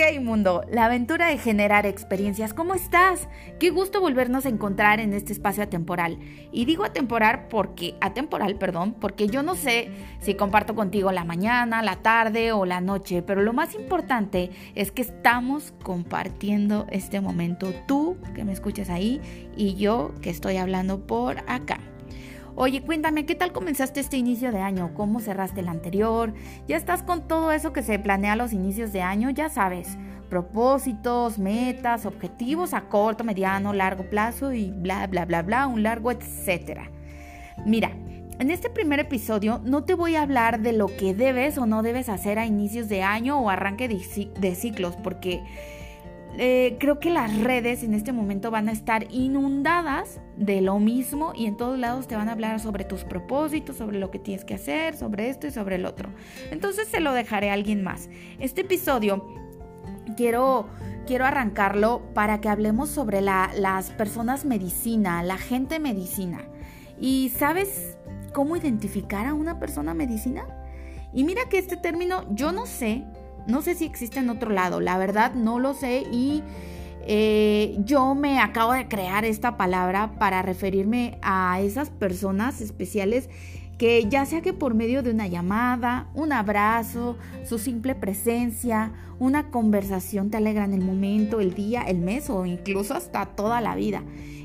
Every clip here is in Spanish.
Ok, mundo, la aventura de generar experiencias. ¿Cómo estás? Qué gusto volvernos a encontrar en este espacio atemporal. Y digo atemporal porque, atemporal, perdón, porque yo no sé si comparto contigo la mañana, la tarde o la noche, pero lo más importante es que estamos compartiendo este momento. Tú que me escuchas ahí y yo que estoy hablando por acá. Oye, cuéntame, ¿qué tal comenzaste este inicio de año? ¿Cómo cerraste el anterior? ¿Ya estás con todo eso que se planea a los inicios de año? Ya sabes, propósitos, metas, objetivos a corto, mediano, largo plazo y bla, bla, bla, bla, un largo, etcétera. Mira, en este primer episodio no te voy a hablar de lo que debes o no debes hacer a inicios de año o arranque de, ciclos, porque eh, creo que las redes en este momento van a estar inundadas de lo mismo y en todos lados te van a hablar sobre tus propósitos, sobre lo que tienes que hacer, sobre esto y sobre el otro. Entonces se lo dejaré a alguien más. Este episodio quiero, quiero arrancarlo para que hablemos sobre las personas medicina, la gente medicina. ¿Y sabes cómo identificar a una persona medicina? Y mira que este término yo no sé no sé si existe en otro lado, la verdad no lo sé y eh, yo me acabo de crear esta palabra para referirme a esas personas especiales que ya sea que por medio de una llamada, un abrazo, su simple presencia, una conversación te alegran el momento, el día, el mes o incluso hasta toda la vida.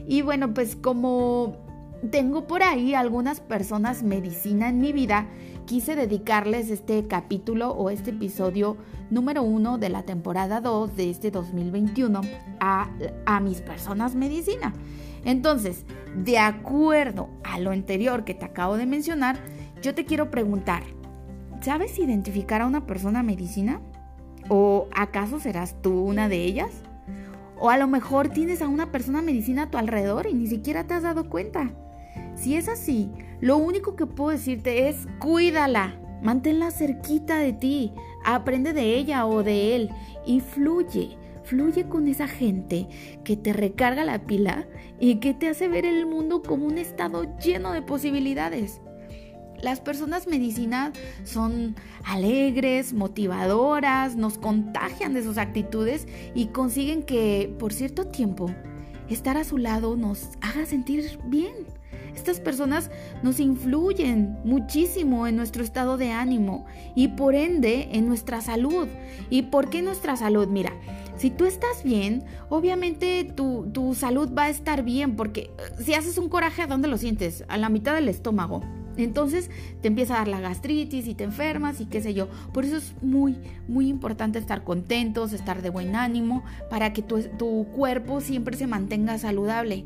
Y bueno, pues como tengo por ahí algunas personas medicina en mi vida, quise dedicarles este capítulo o este episodio número uno de la temporada 2 de este 2021 a, a mis personas medicina. Entonces, de acuerdo a lo anterior que te acabo de mencionar, yo te quiero preguntar, ¿sabes identificar a una persona medicina? ¿O acaso serás tú una de ellas? O a lo mejor tienes a una persona medicina a tu alrededor y ni siquiera te has dado cuenta. Si es así, lo único que puedo decirte es cuídala, manténla cerquita de ti, aprende de ella o de él y fluye. Fluye con esa gente que te recarga la pila y que te hace ver el mundo como un estado lleno de posibilidades. Las personas medicinas son alegres, motivadoras, nos contagian de sus actitudes y consiguen que por cierto tiempo estar a su lado nos haga sentir bien. Estas personas nos influyen muchísimo en nuestro estado de ánimo y por ende en nuestra salud. ¿Y por qué nuestra salud? Mira, si tú estás bien, obviamente tu, tu salud va a estar bien porque eh, si haces un coraje, ¿a dónde lo sientes? A la mitad del estómago. Entonces te empieza a dar la gastritis y te enfermas y qué sé yo. Por eso es muy, muy importante estar contentos, estar de buen ánimo, para que tu, tu cuerpo siempre se mantenga saludable.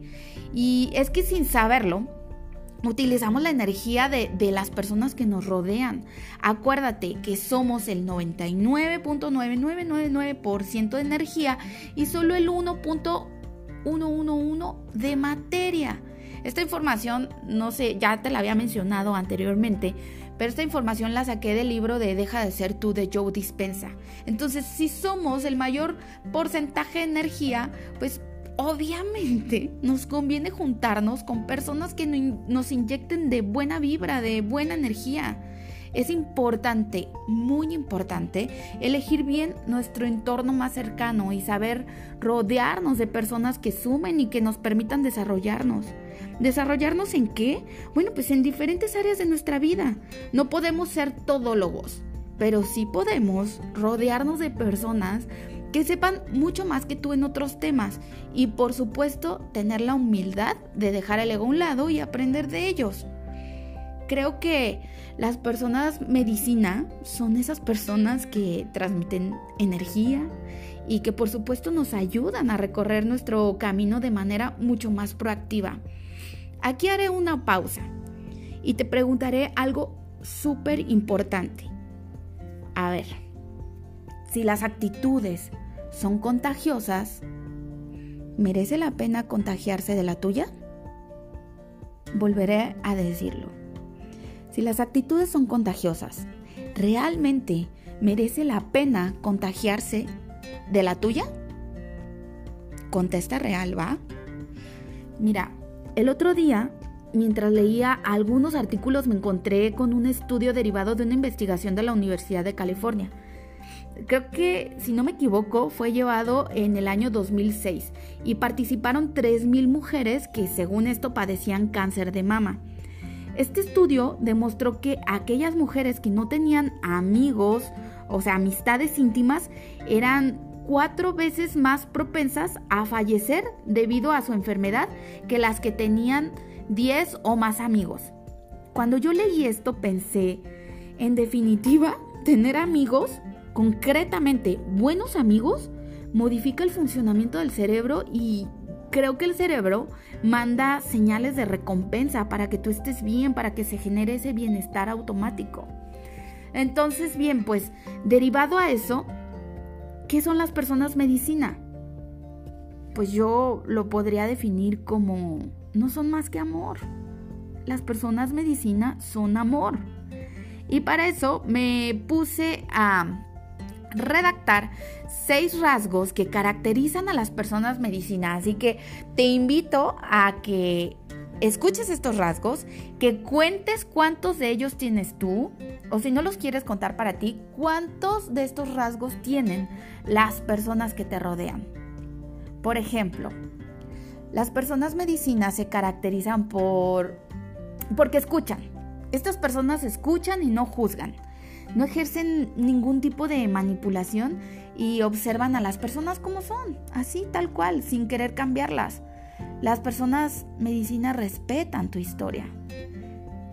Y es que sin saberlo, utilizamos la energía de, las personas que nos rodean. Acuérdate que somos el 99.9999% de energía y solo el 1.111 de materia. Esta información, no sé, ya te la había mencionado anteriormente, pero esta información la saqué del libro de Deja de ser tú de Joe Dispensa. Entonces, si somos el mayor porcentaje de energía, pues obviamente nos conviene juntarnos con personas que nos inyecten de buena vibra, de buena energía. Es importante, muy importante, elegir bien nuestro entorno más cercano y saber rodearnos de personas que sumen y que nos permitan desarrollarnos. ¿Desarrollarnos en qué? Bueno, pues en diferentes áreas de nuestra vida. No podemos ser todólogos, pero sí podemos rodearnos de personas que sepan mucho más que tú en otros temas y por supuesto tener la humildad de dejar el ego a un lado y aprender de ellos. Creo que las personas medicina son esas personas que transmiten energía y que por supuesto nos ayudan a recorrer nuestro camino de manera mucho más proactiva. Aquí haré una pausa y te preguntaré algo súper importante. A ver, si las actitudes son contagiosas, ¿merece la pena contagiarse de la tuya? Volveré a decirlo. Si las actitudes son contagiosas, ¿realmente merece la pena contagiarse de la tuya? Contesta real, ¿va? Mira, el otro día, mientras leía algunos artículos, me encontré con un estudio derivado de una investigación de la Universidad de California creo que, si no me equivoco, fue llevado en el año 2006 y participaron 3.000 mujeres que según esto padecían cáncer de mama. Este estudio demostró que aquellas mujeres que no tenían amigos, o sea, amistades íntimas, eran cuatro veces más propensas a fallecer debido a su enfermedad que las que tenían 10 o más amigos. Cuando yo leí esto pensé, en definitiva, tener amigos, concretamente buenos amigos, modifica el funcionamiento del cerebro y creo que el cerebro manda señales de recompensa para que tú estés bien, para que se genere ese bienestar automático. Entonces, bien, pues derivado a eso, ¿qué son las personas medicina? Pues yo lo podría definir como no son más que amor. Las personas medicina son amor. Y para eso me puse a redactar seis rasgos que caracterizan a las personas medicina. Así que te invito a que escuches estos rasgos, que cuentes cuántos de ellos tienes tú, o si no los quieres contar para ti, cuántos de estos rasgos tienen las personas que te rodean. Por ejemplo, las personas medicina se caracterizan por porque escuchan. Estas personas escuchan y no juzgan no ejercen ningún tipo de manipulación y observan a las personas como son, así tal cual, sin querer cambiarlas. Las personas medicina respetan tu historia.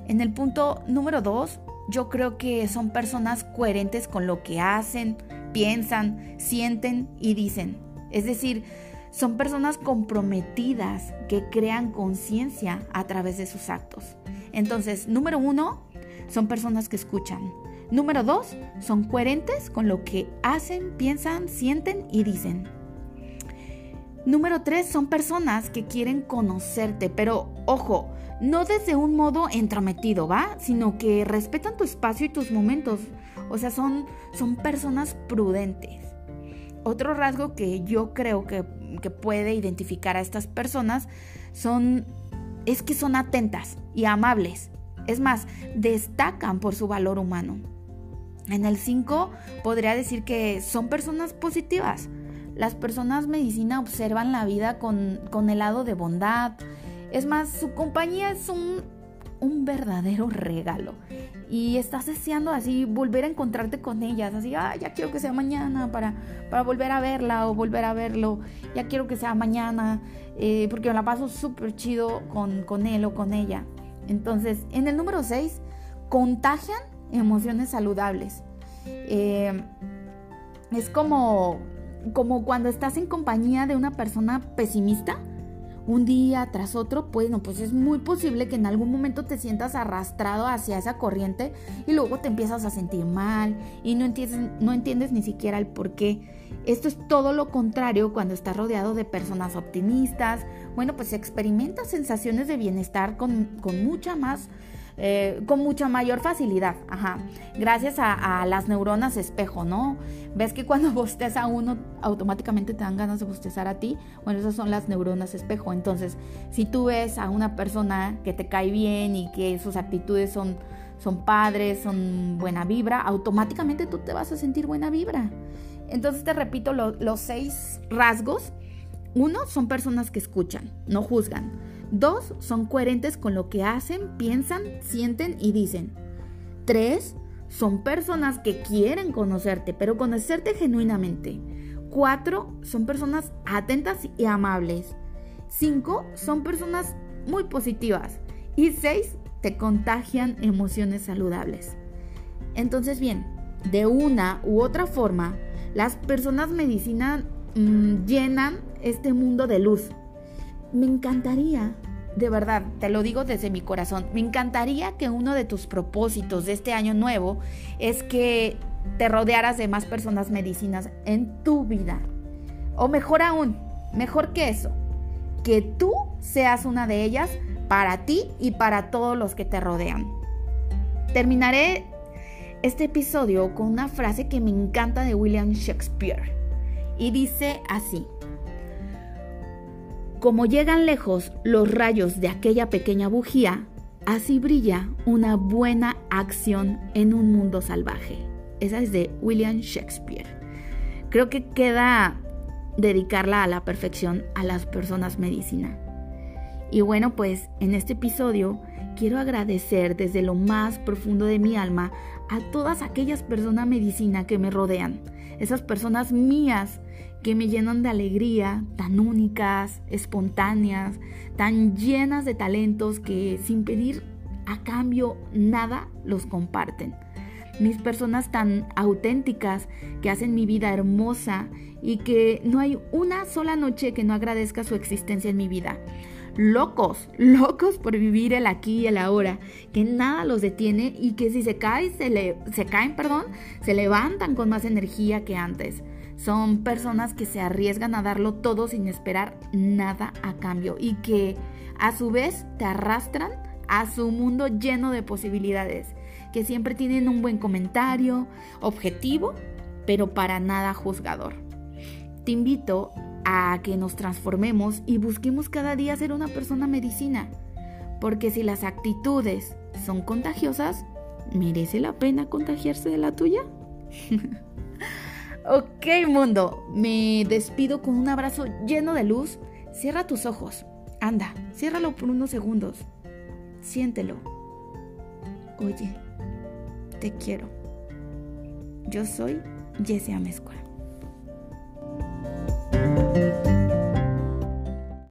En el punto número dos, yo creo que son personas coherentes con lo que hacen, piensan, sienten y dicen. Es decir, son personas comprometidas que crean conciencia a través de sus actos. Entonces, número uno, son personas que escuchan. Número dos, son coherentes con lo que hacen, piensan, sienten y dicen. Número tres, son personas que quieren conocerte, pero ojo, no desde un modo entrometido, ¿va? Sino que respetan tu espacio y tus momentos. O sea, son, son personas prudentes. Otro rasgo que yo creo que, que puede identificar a estas personas son, es que son atentas y amables. Es más, destacan por su valor humano. En el 5 podría decir que son personas positivas. Las personas medicina observan la vida con, con el lado de bondad. Es más, su compañía es un, un verdadero regalo. Y estás deseando así volver a encontrarte con ellas. Así, ah, ya quiero que sea mañana para, para volver a verla o volver a verlo. Ya quiero que sea mañana eh, porque la paso súper chido con, con él o con ella. Entonces, en el número 6, contagian emociones saludables. Eh, es como, como cuando estás en compañía de una persona pesimista, un día tras otro, bueno, pues es muy posible que en algún momento te sientas arrastrado hacia esa corriente y luego te empiezas a sentir mal y no entiendes, no entiendes ni siquiera el por qué. Esto es todo lo contrario cuando estás rodeado de personas optimistas. Bueno, pues experimentas sensaciones de bienestar con, con mucha más eh, con mucha mayor facilidad, gracias a, las neuronas espejo, ¿no? Ves que cuando bosteza uno, automáticamente te dan ganas de bostezar a ti, bueno, esas son las neuronas espejo, entonces, si tú ves a una persona que te cae bien y que sus actitudes son, son padres, son buena vibra, automáticamente tú te vas a sentir buena vibra. Entonces te repito los seis rasgos. Uno, son personas que escuchan, no juzgan. Dos, son coherentes con lo que hacen, piensan, sienten y dicen. Tres, son personas que quieren conocerte, pero conocerte genuinamente. Cuatro, son personas atentas y amables. Cinco, son personas muy positivas. Y seis, te contagian emociones saludables. Entonces, bien, de una u otra forma, las personas medicina mm, llenan este mundo de luz, me encantaría, de verdad, te lo digo desde mi corazón, me encantaría que uno de tus propósitos de este año nuevo es que te rodearas de más personas medicinas en tu vida. O mejor aún, mejor que eso, que tú seas una de ellas para ti y para todos los que te rodean. Terminaré este episodio con una frase que me encanta de William Shakespeare y dice así. Como llegan lejos los rayos de aquella pequeña bujía, así brilla una buena acción en un mundo salvaje. Esa es de William Shakespeare. Creo que queda dedicarla a la perfección a las personas medicina. Y bueno, pues en este episodio quiero agradecer desde lo más profundo de mi alma a todas aquellas personas medicina que me rodean, esas personas mías que me llenan de alegría, tan únicas, espontáneas, tan llenas de talentos que sin pedir a cambio nada los comparten. Mis personas tan auténticas que hacen mi vida hermosa y que no hay una sola noche que no agradezca su existencia en mi vida locos, locos por vivir el aquí y el ahora, que nada los detiene y que si se caen, se, le, se caen, perdón, se levantan con más energía que antes. Son personas que se arriesgan a darlo todo sin esperar nada a cambio y que a su vez te arrastran a su mundo lleno de posibilidades, que siempre tienen un buen comentario, objetivo, pero para nada juzgador. Te invito a que nos transformemos y busquemos cada día ser una persona medicina. Porque si las actitudes son contagiosas, ¿merece la pena contagiarse de la tuya? Ok mundo, me despido con un abrazo lleno de luz. Cierra tus ojos. Anda, ciérralo por unos segundos. Siéntelo. Oye, te quiero. Yo soy Jessie Amezcua.